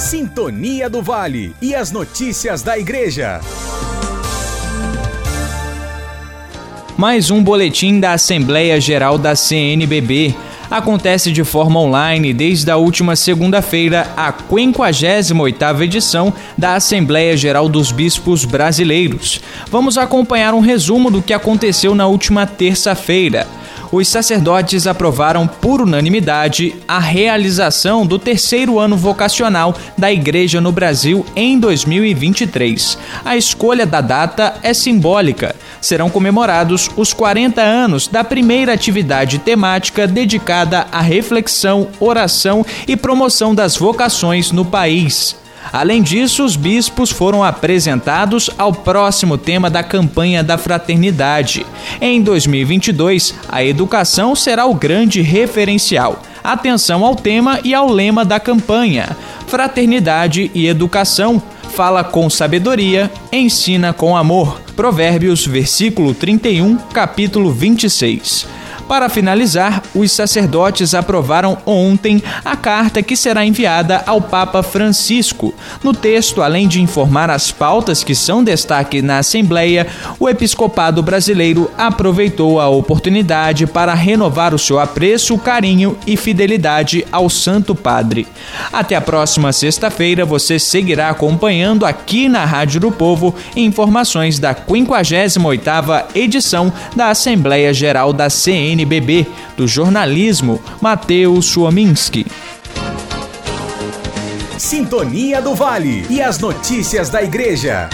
Sintonia do Vale e as notícias da Igreja. Mais um boletim da Assembleia Geral da CNBB. Acontece de forma online desde a última segunda-feira a 58ª edição da Assembleia Geral dos Bispos Brasileiros. Vamos acompanhar um resumo do que aconteceu na última terça-feira os sacerdotes aprovaram por unanimidade a realização do terceiro ano vocacional da Igreja no Brasil em 2023. A escolha da data é simbólica. Serão comemorados os 40 anos da primeira atividade temática dedicada à reflexão, oração e promoção das vocações no país. Além disso, os bispos foram apresentados ao próximo tema da campanha da fraternidade. Em 2022, a educação será o grande referencial. Atenção ao tema e ao lema da campanha: Fraternidade e Educação. Fala com sabedoria, ensina com amor. Provérbios, versículo 31, capítulo 26. Para finalizar, os sacerdotes aprovaram ontem a carta que será enviada ao Papa Francisco. No texto, além de informar as pautas que são destaque na Assembleia, o episcopado brasileiro aproveitou a oportunidade para renovar o seu apreço, carinho e fidelidade ao Santo Padre. Até a próxima sexta-feira, você seguirá acompanhando aqui na Rádio do Povo informações da 58ª edição da Assembleia Geral da CN NBB do jornalismo, Matheus Suominski. Sintonia do Vale e as notícias da Igreja.